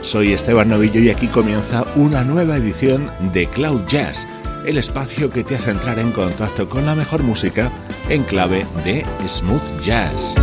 Soy Esteban Novillo y aquí comienza una nueva edición de Cloud Jazz, el espacio que te hace entrar en contacto con la mejor música en clave de smooth jazz.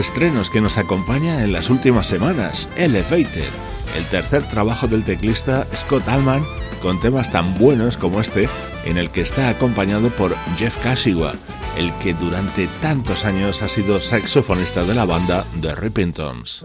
Estrenos que nos acompaña en las últimas semanas, Elevated, el tercer trabajo del teclista Scott Allman con temas tan buenos como este, en el que está acompañado por Jeff Kashiwa, el que durante tantos años ha sido saxofonista de la banda The Rippingtons.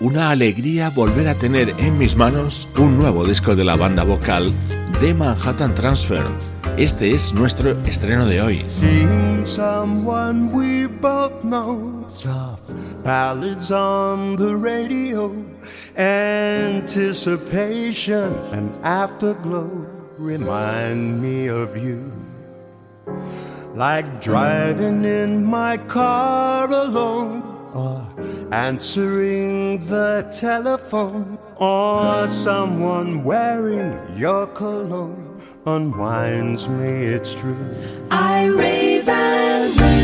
Una alegría volver a tener en mis manos un nuevo disco de la banda vocal de Manhattan Transfer. Este es nuestro estreno de hoy. Ballads on the radio, anticipation and afterglow remind me of you. Like driving in my car alone or answering the telephone, or someone wearing your cologne unwinds me, it's true. I rave and rant,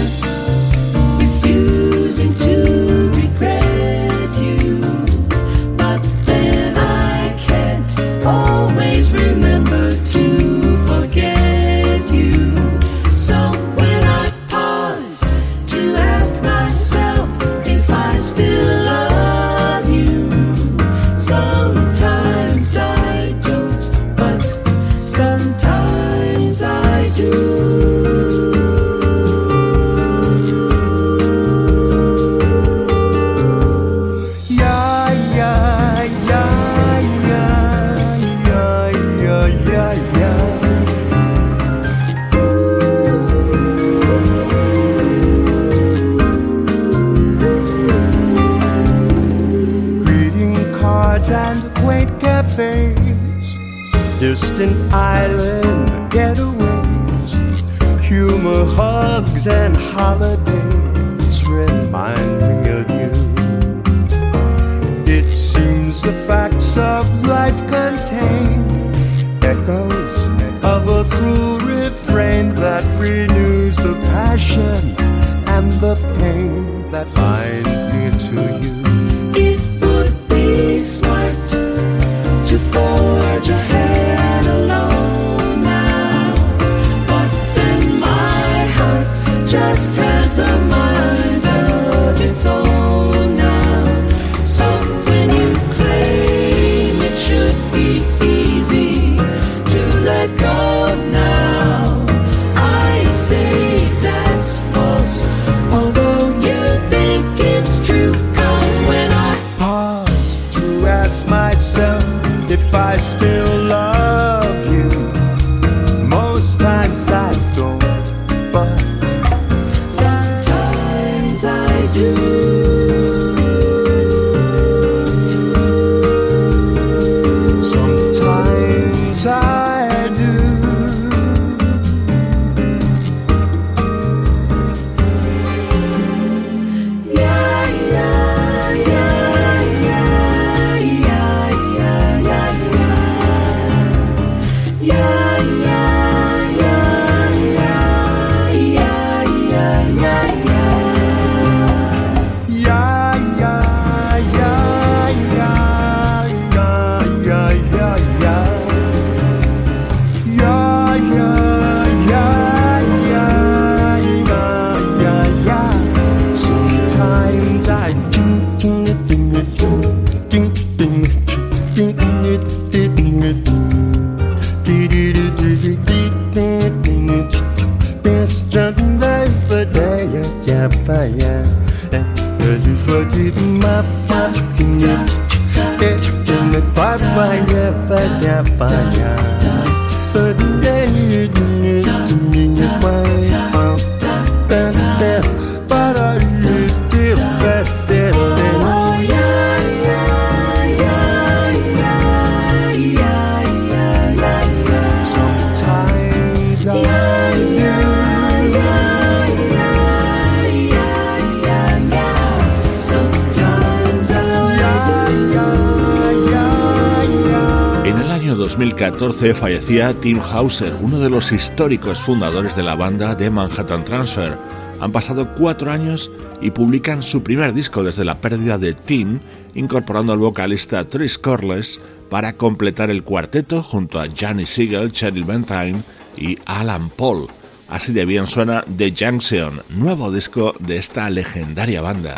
2014 fallecía Tim Hauser, uno de los históricos fundadores de la banda de Manhattan Transfer. Han pasado cuatro años y publican su primer disco desde la pérdida de Tim, incorporando al vocalista Tris Corliss para completar el cuarteto junto a Johnny Siegel, Cheryl Bentine y Alan Paul. Así de bien suena The Junction, nuevo disco de esta legendaria banda.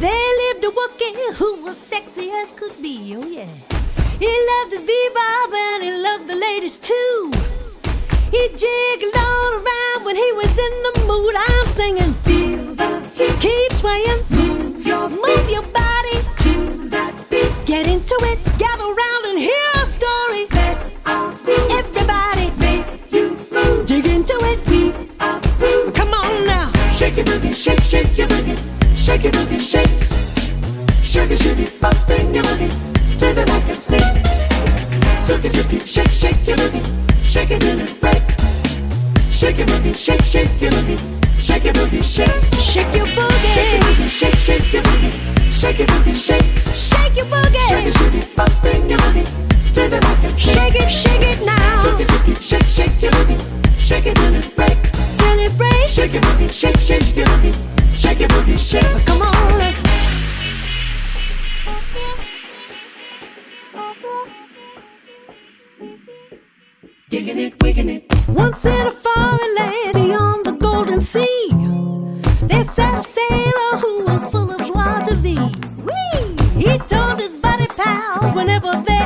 There lived a Wookiee who was sexy as could be. Oh yeah, he loved his bebop and he loved the ladies too. He jiggled all around when he was in the mood. I'm singing, feel the heat, keep swaying, move your move your body to that beat. Get into it, gather round and hear our story. Let our groove, everybody, make you move. Dig into it, we approve. Come on now, Shake your booty, shake, shake your booty, shake your booty, shake. Shake it, shake it, bump in your booty, slither like a snake. Silky, silky, shake, shake your booty, shake it till it break. shake your booty, shake, shake shake your booty, shake your booty, shake, shake shake your boogie, shake your booty, shake, shake shake your booty, shake your booty, shake, shake your boogie, shake it, shake it, bump in your booty, slither like a snake. shake it, shake it now, Silky, silky, shake, shake shake your booty, shake it till it break. till it breaks. Shake booty, shake, shake shake your booty, shake your booty, shake. Come on. Digging it, wigging it. Once in a foreign land beyond the golden sea, there sat a sailor who was full of joie de vivre. He told his buddy pals whenever they're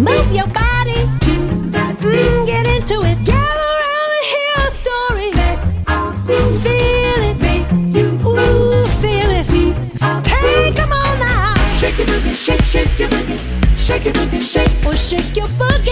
Move your body, to mm, get into it. Gather around and hear a story. Feel it, make you ooh, feel it. Hey, come on now, shake your booty, shake, shake your booty, shake your booty, shake. or shake your boogie.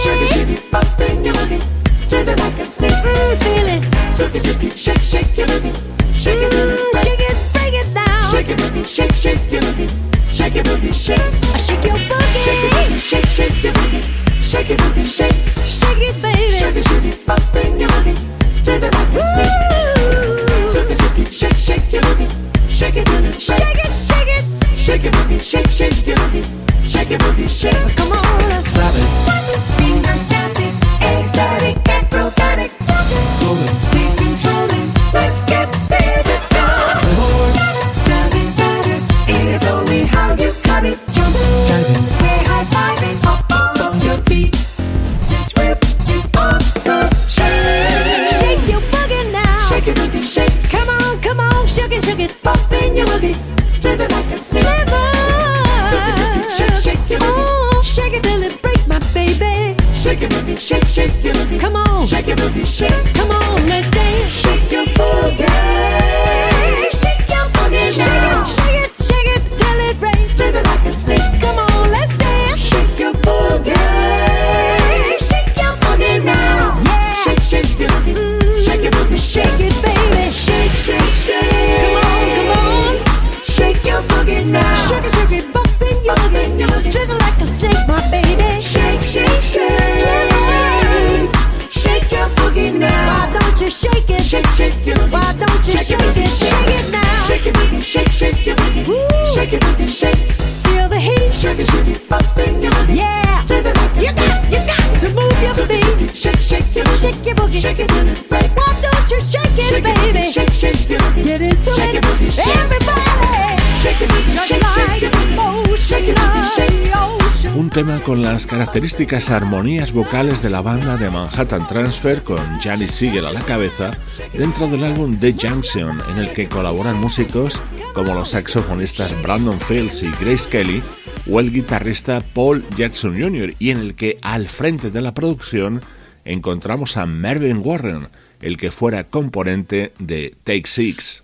Tema con las características armonías vocales de la banda de Manhattan Transfer con Janis Siegel a la cabeza dentro del álbum The Junction en el que colaboran músicos como los saxofonistas Brandon Fields y Grace Kelly o el guitarrista Paul Jackson Jr. y en el que al frente de la producción encontramos a Mervyn Warren, el que fuera componente de Take Six.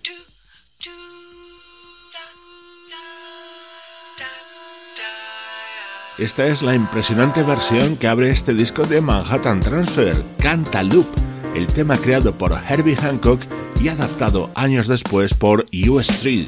Esta es la impresionante versión que abre este disco de Manhattan Transfer, Canta Loop, el tema creado por Herbie Hancock y adaptado años después por U Street.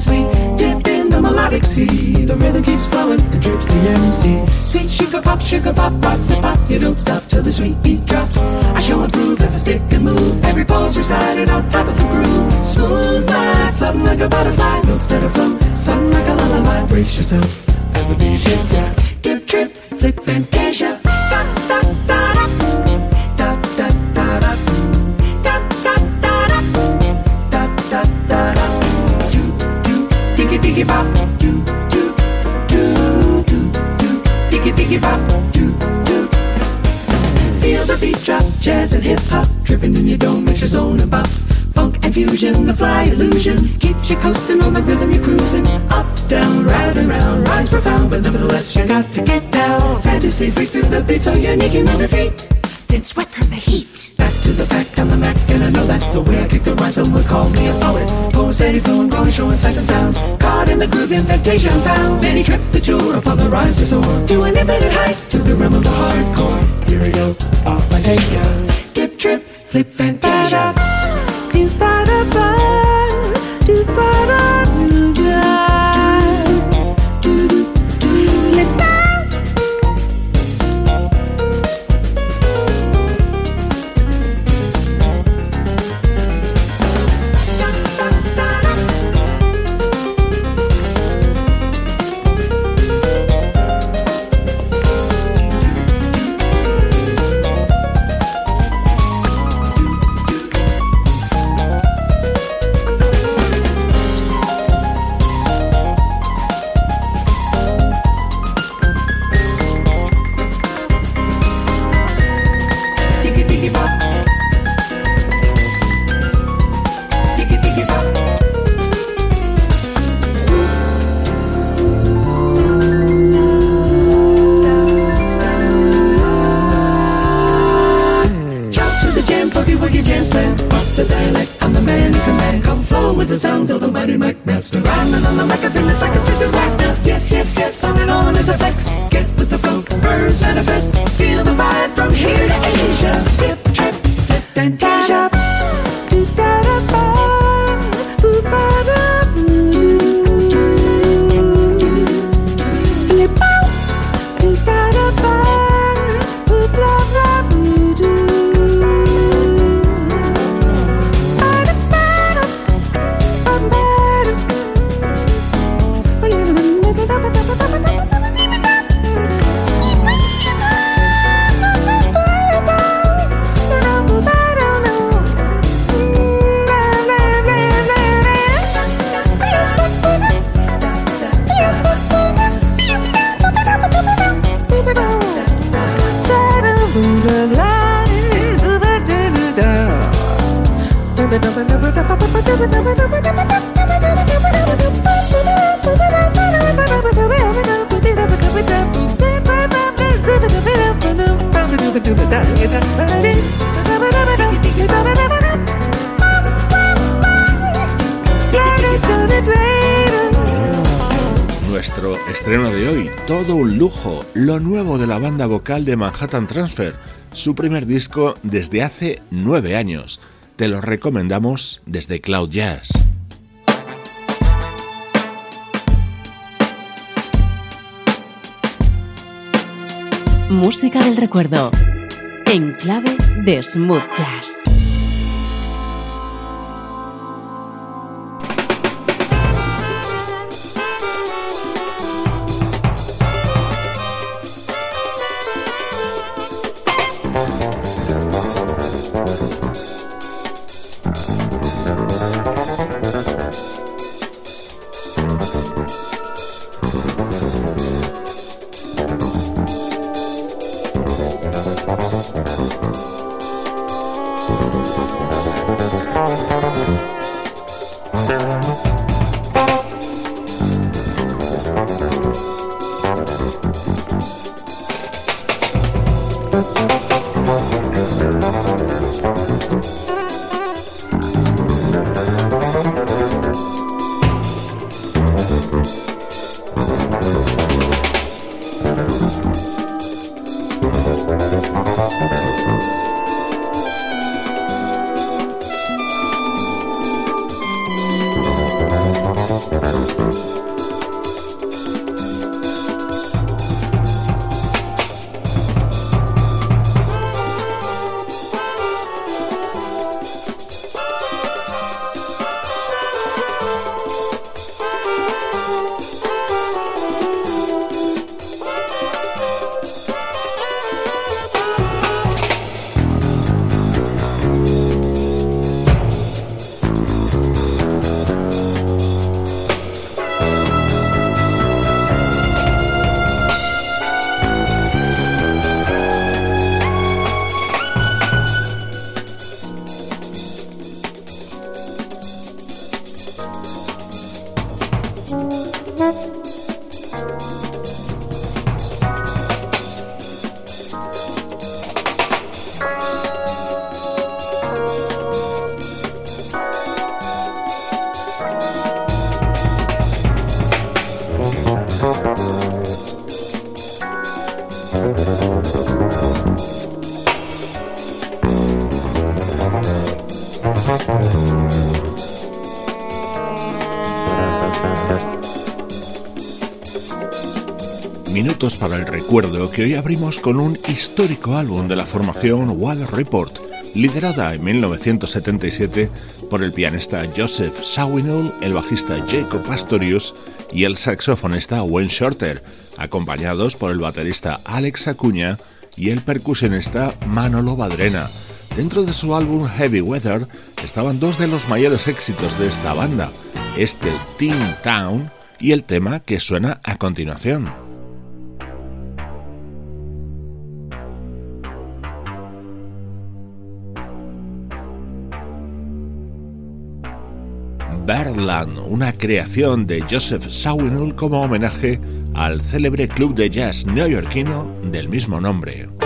As we dip in the melodic sea. The rhythm keeps flowing, the drip CMC. Sweet sugar pop, sugar pop, rocks and pop. You don't stop till the sweet beat drops. I show and prove as I stick and move. Every pose recited on top of the groove. Smooth life, floating like a butterfly. Notes that are flow, sung like a lullaby. Brace yourself as the beat hits ya. Dip, trip, flip, fantasia. Tripping in your dome makes your zone and pop. Funk and fusion, the fly illusion keeps you coasting on the rhythm you're cruising. Up, down, round and round, rides profound, but nevertheless you got to get down. Fantasy freak through the beat so unique you move your feet, then sweat from the heat. Back to the fact, I'm the Mac, and I know that the way I kick the rhyme, someone call me a poet. Poem steady flowing, growing, showing sight and sound. Caught in the groove, invitation found. Many trip the tour upon the rhymes to soar to an infinite height, to the realm of the hardcore. Here we go, off I take ya. Dip, trip, flip, fantasia. Do ba da ba, do ba de Manhattan Transfer, su primer disco desde hace nueve años. Te lo recomendamos desde Cloud Jazz. Música del recuerdo. En clave de smooth jazz. Que hoy abrimos con un histórico álbum de la formación Wild Report, liderada en 1977 por el pianista Joseph Sawinul, el bajista Jacob Pastorius y el saxofonista Wayne Shorter, acompañados por el baterista Alex Acuña y el percusionista Manolo Badrena. Dentro de su álbum Heavy Weather estaban dos de los mayores éxitos de esta banda, este Teen Town y el tema que suena a continuación. Una creación de Joseph Sawinul como homenaje al célebre club de jazz neoyorquino del mismo nombre.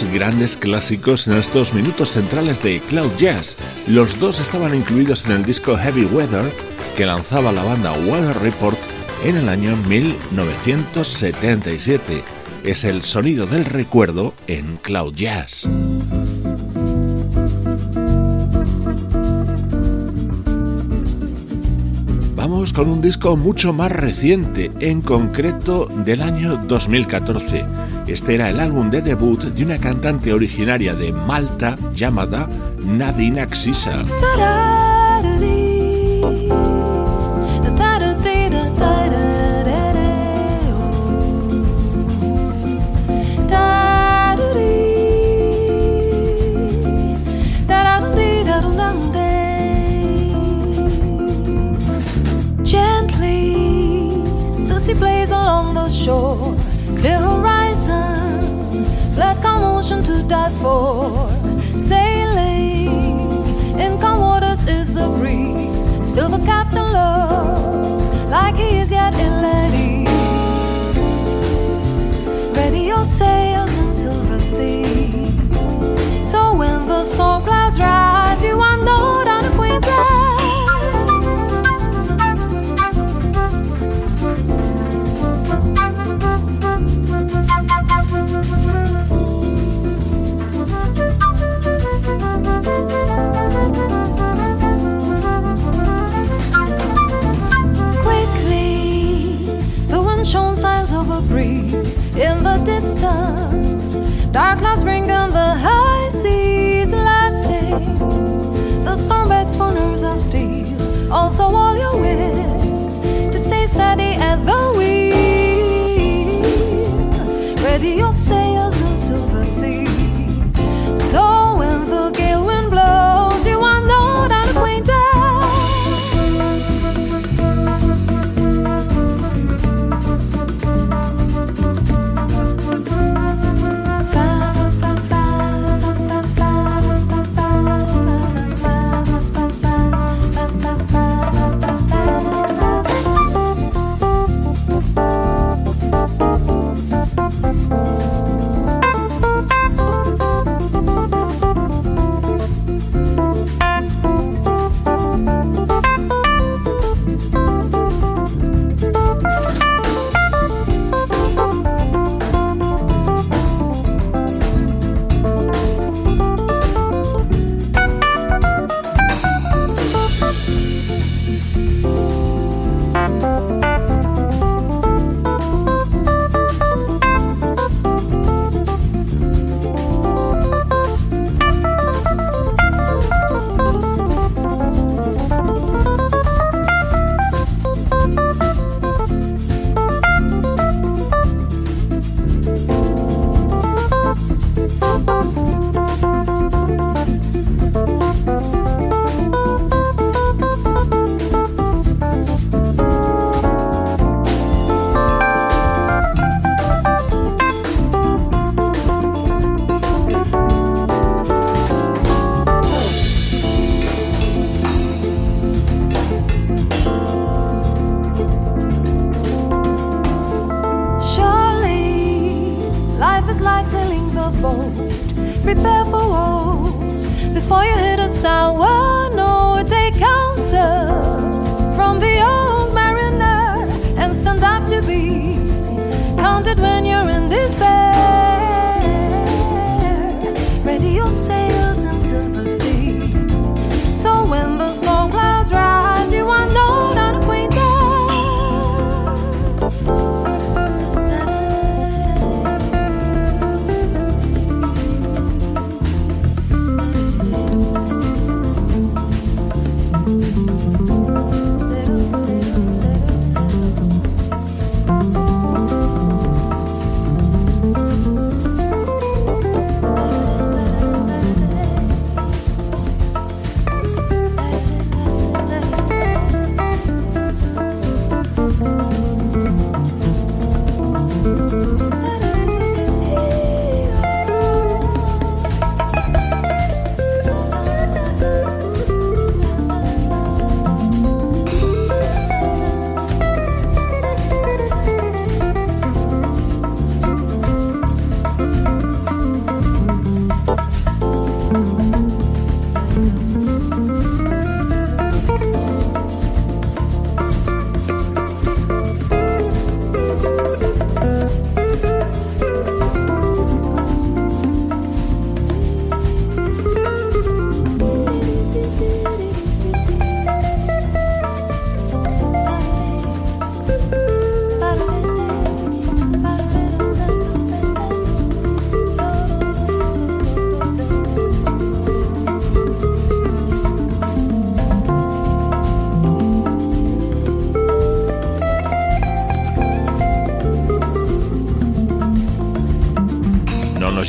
Grandes clásicos en estos minutos centrales de Cloud Jazz. Los dos estaban incluidos en el disco Heavy Weather que lanzaba la banda Weather Report en el año 1977. Es el sonido del recuerdo en Cloud Jazz. Vamos con un disco mucho más reciente, en concreto del año 2014. Este era el álbum de debut de una cantante originaria de Malta llamada Nadine Axisa. To die for. Sailing in calm waters is a breeze. Still the captain looks like he is yet in ease. Ready your sails in silver sea. So when the storm in the distance. Dark clouds bring on the high seas lasting. The storm begs for nerves of steel. Also, all your wits to stay steady at the wheel. Ready your sails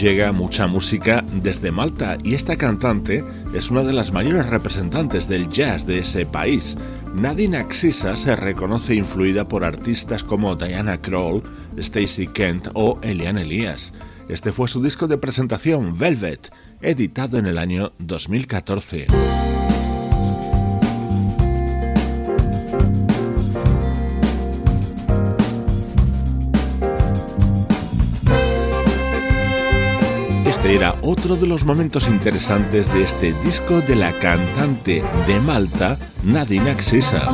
llega mucha música desde Malta y esta cantante es una de las mayores representantes del jazz de ese país. Nadine Axisa se reconoce influida por artistas como Diana Krall, Stacey Kent o Eliane Elias. Este fue su disco de presentación, Velvet, editado en el año 2014. Era otro de los momentos interesantes de este disco de la cantante de Malta, Nadine Axisa.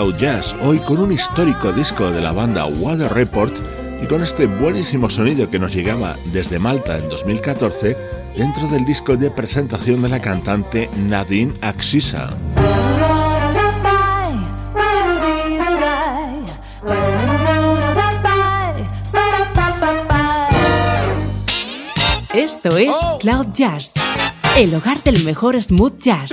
Cloud Jazz, hoy con un histórico disco de la banda Water Report y con este buenísimo sonido que nos llegaba desde Malta en 2014 dentro del disco de presentación de la cantante Nadine Axisa. Esto es Cloud Jazz, el hogar del mejor smooth jazz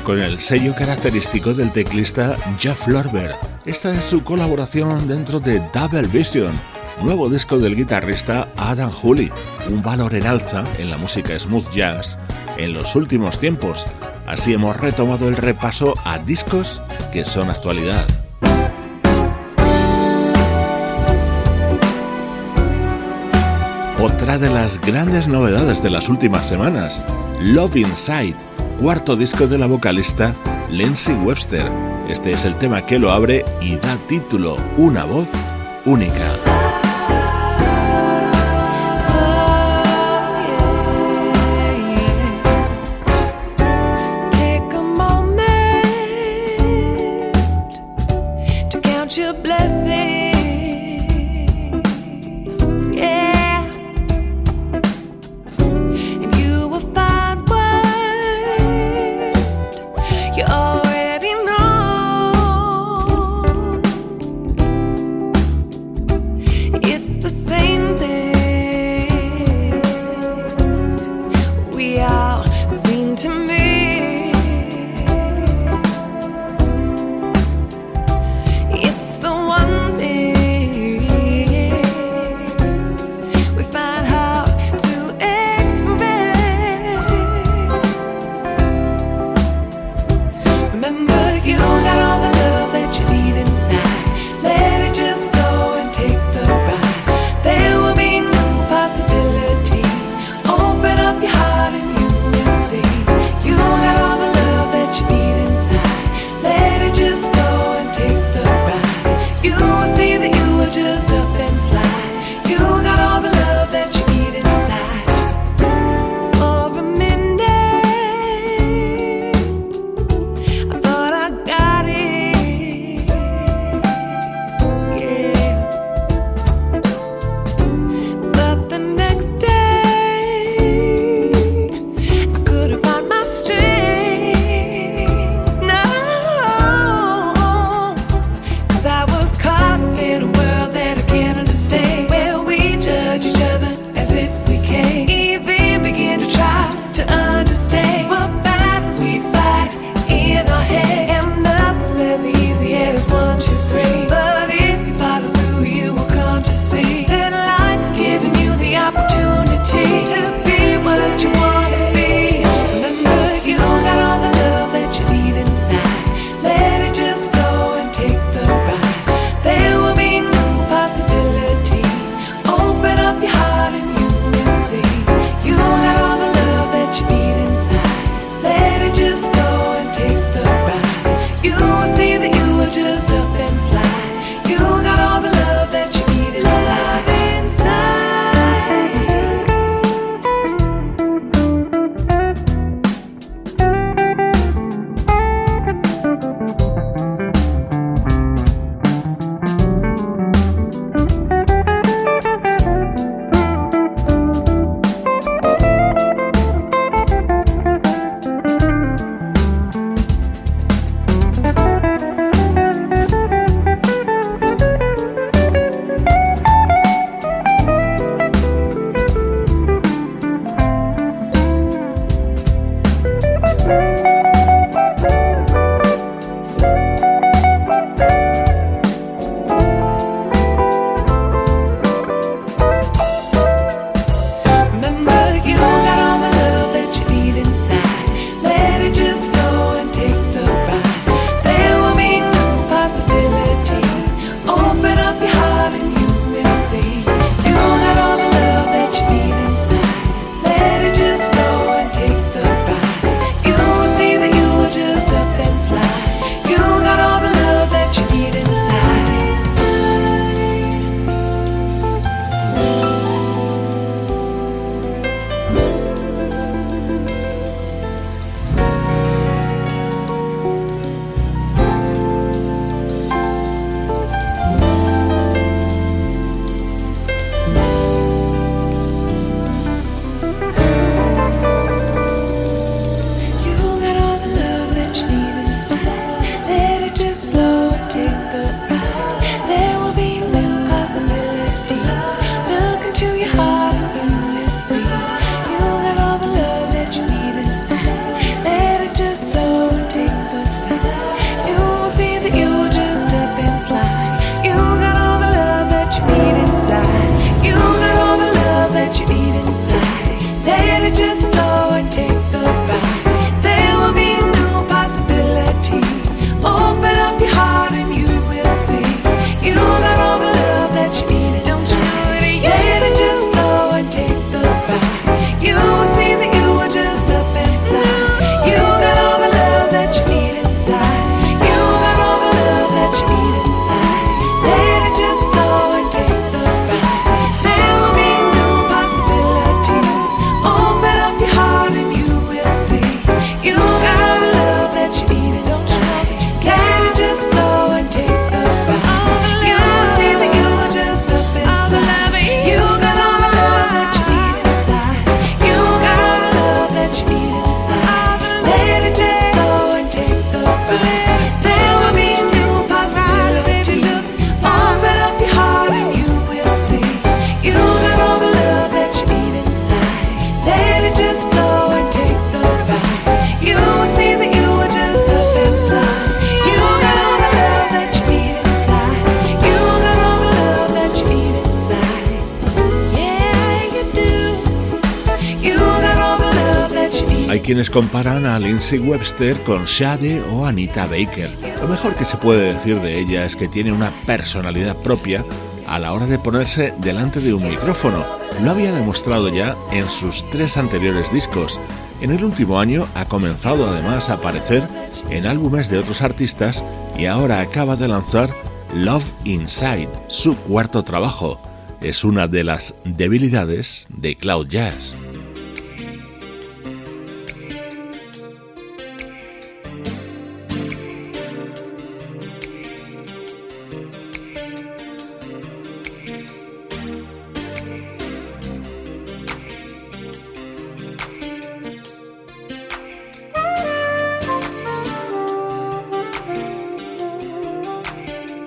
Con el sello característico del teclista Jeff Lorber. Esta es su colaboración dentro de Double Vision, nuevo disco del guitarrista Adam Hooley, un valor en alza en la música smooth jazz en los últimos tiempos. Así hemos retomado el repaso a discos que son actualidad. Otra de las grandes novedades de las últimas semanas, Love Inside, cuarto disco de la vocalista Lindsay Webster. Este es el tema que lo abre y da título Una voz única. Quienes comparan a Lindsay Webster con Shade o Anita Baker. Lo mejor que se puede decir de ella es que tiene una personalidad propia a la hora de ponerse delante de un micrófono. Lo había demostrado ya en sus tres anteriores discos. En el último año ha comenzado además a aparecer en álbumes de otros artistas y ahora acaba de lanzar Love Inside, su cuarto trabajo. Es una de las debilidades de Cloud Jazz.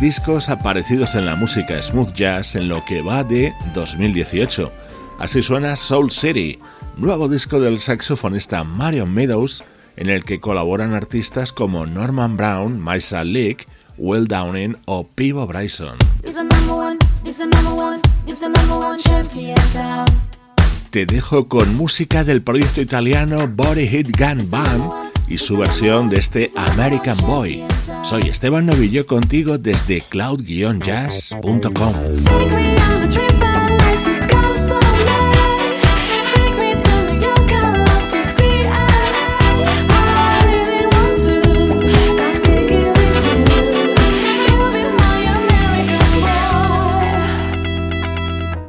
Discos aparecidos en la música smooth jazz en lo que va de 2018. Así suena Soul City, nuevo disco del saxofonista Marion Meadows, en el que colaboran artistas como Norman Brown, Maisa Leak, Will Downing o Pivo Bryson. Te dejo con música del proyecto italiano Body Hit Gun Band y su versión de este American Boy. Soy Esteban Novillo contigo desde cloud-jazz.com.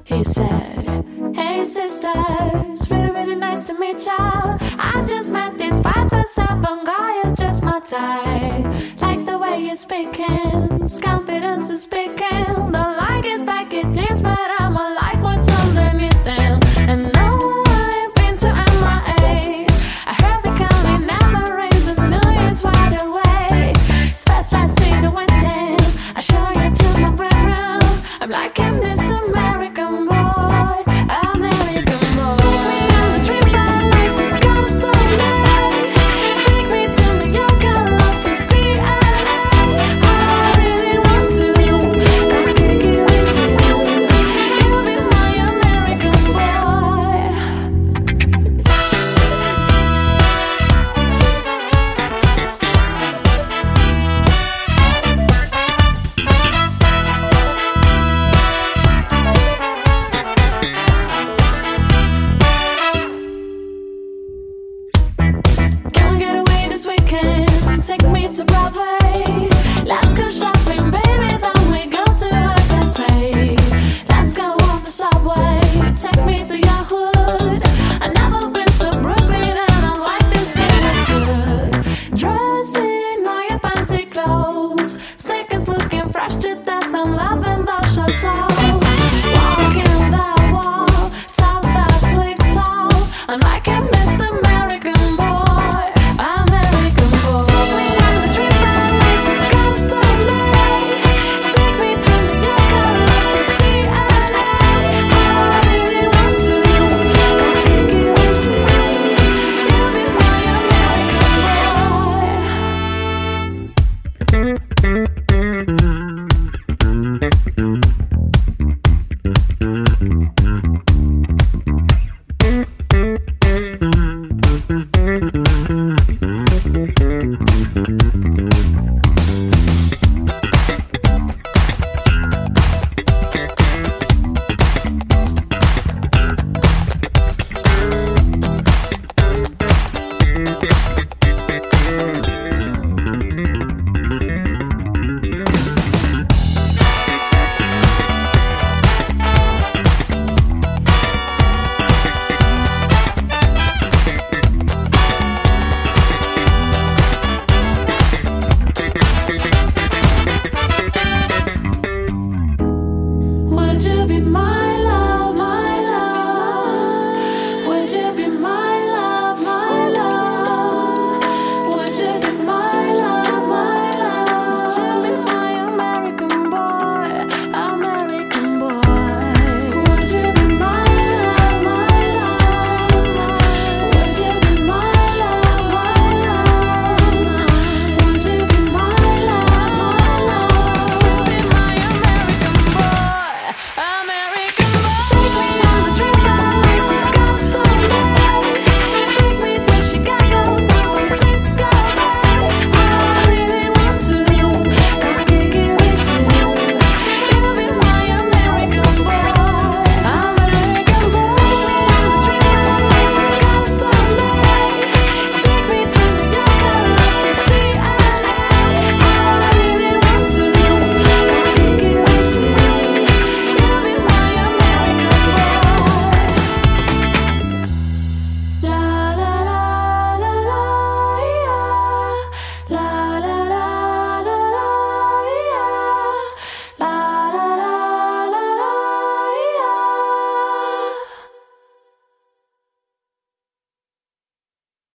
He said, Hey sister, it's really, really nice to meet ya. 5 foot 7 guy, it's just my type. Like the way you're speaking, confidence is speaking. The like is back in jeans, but I'm a like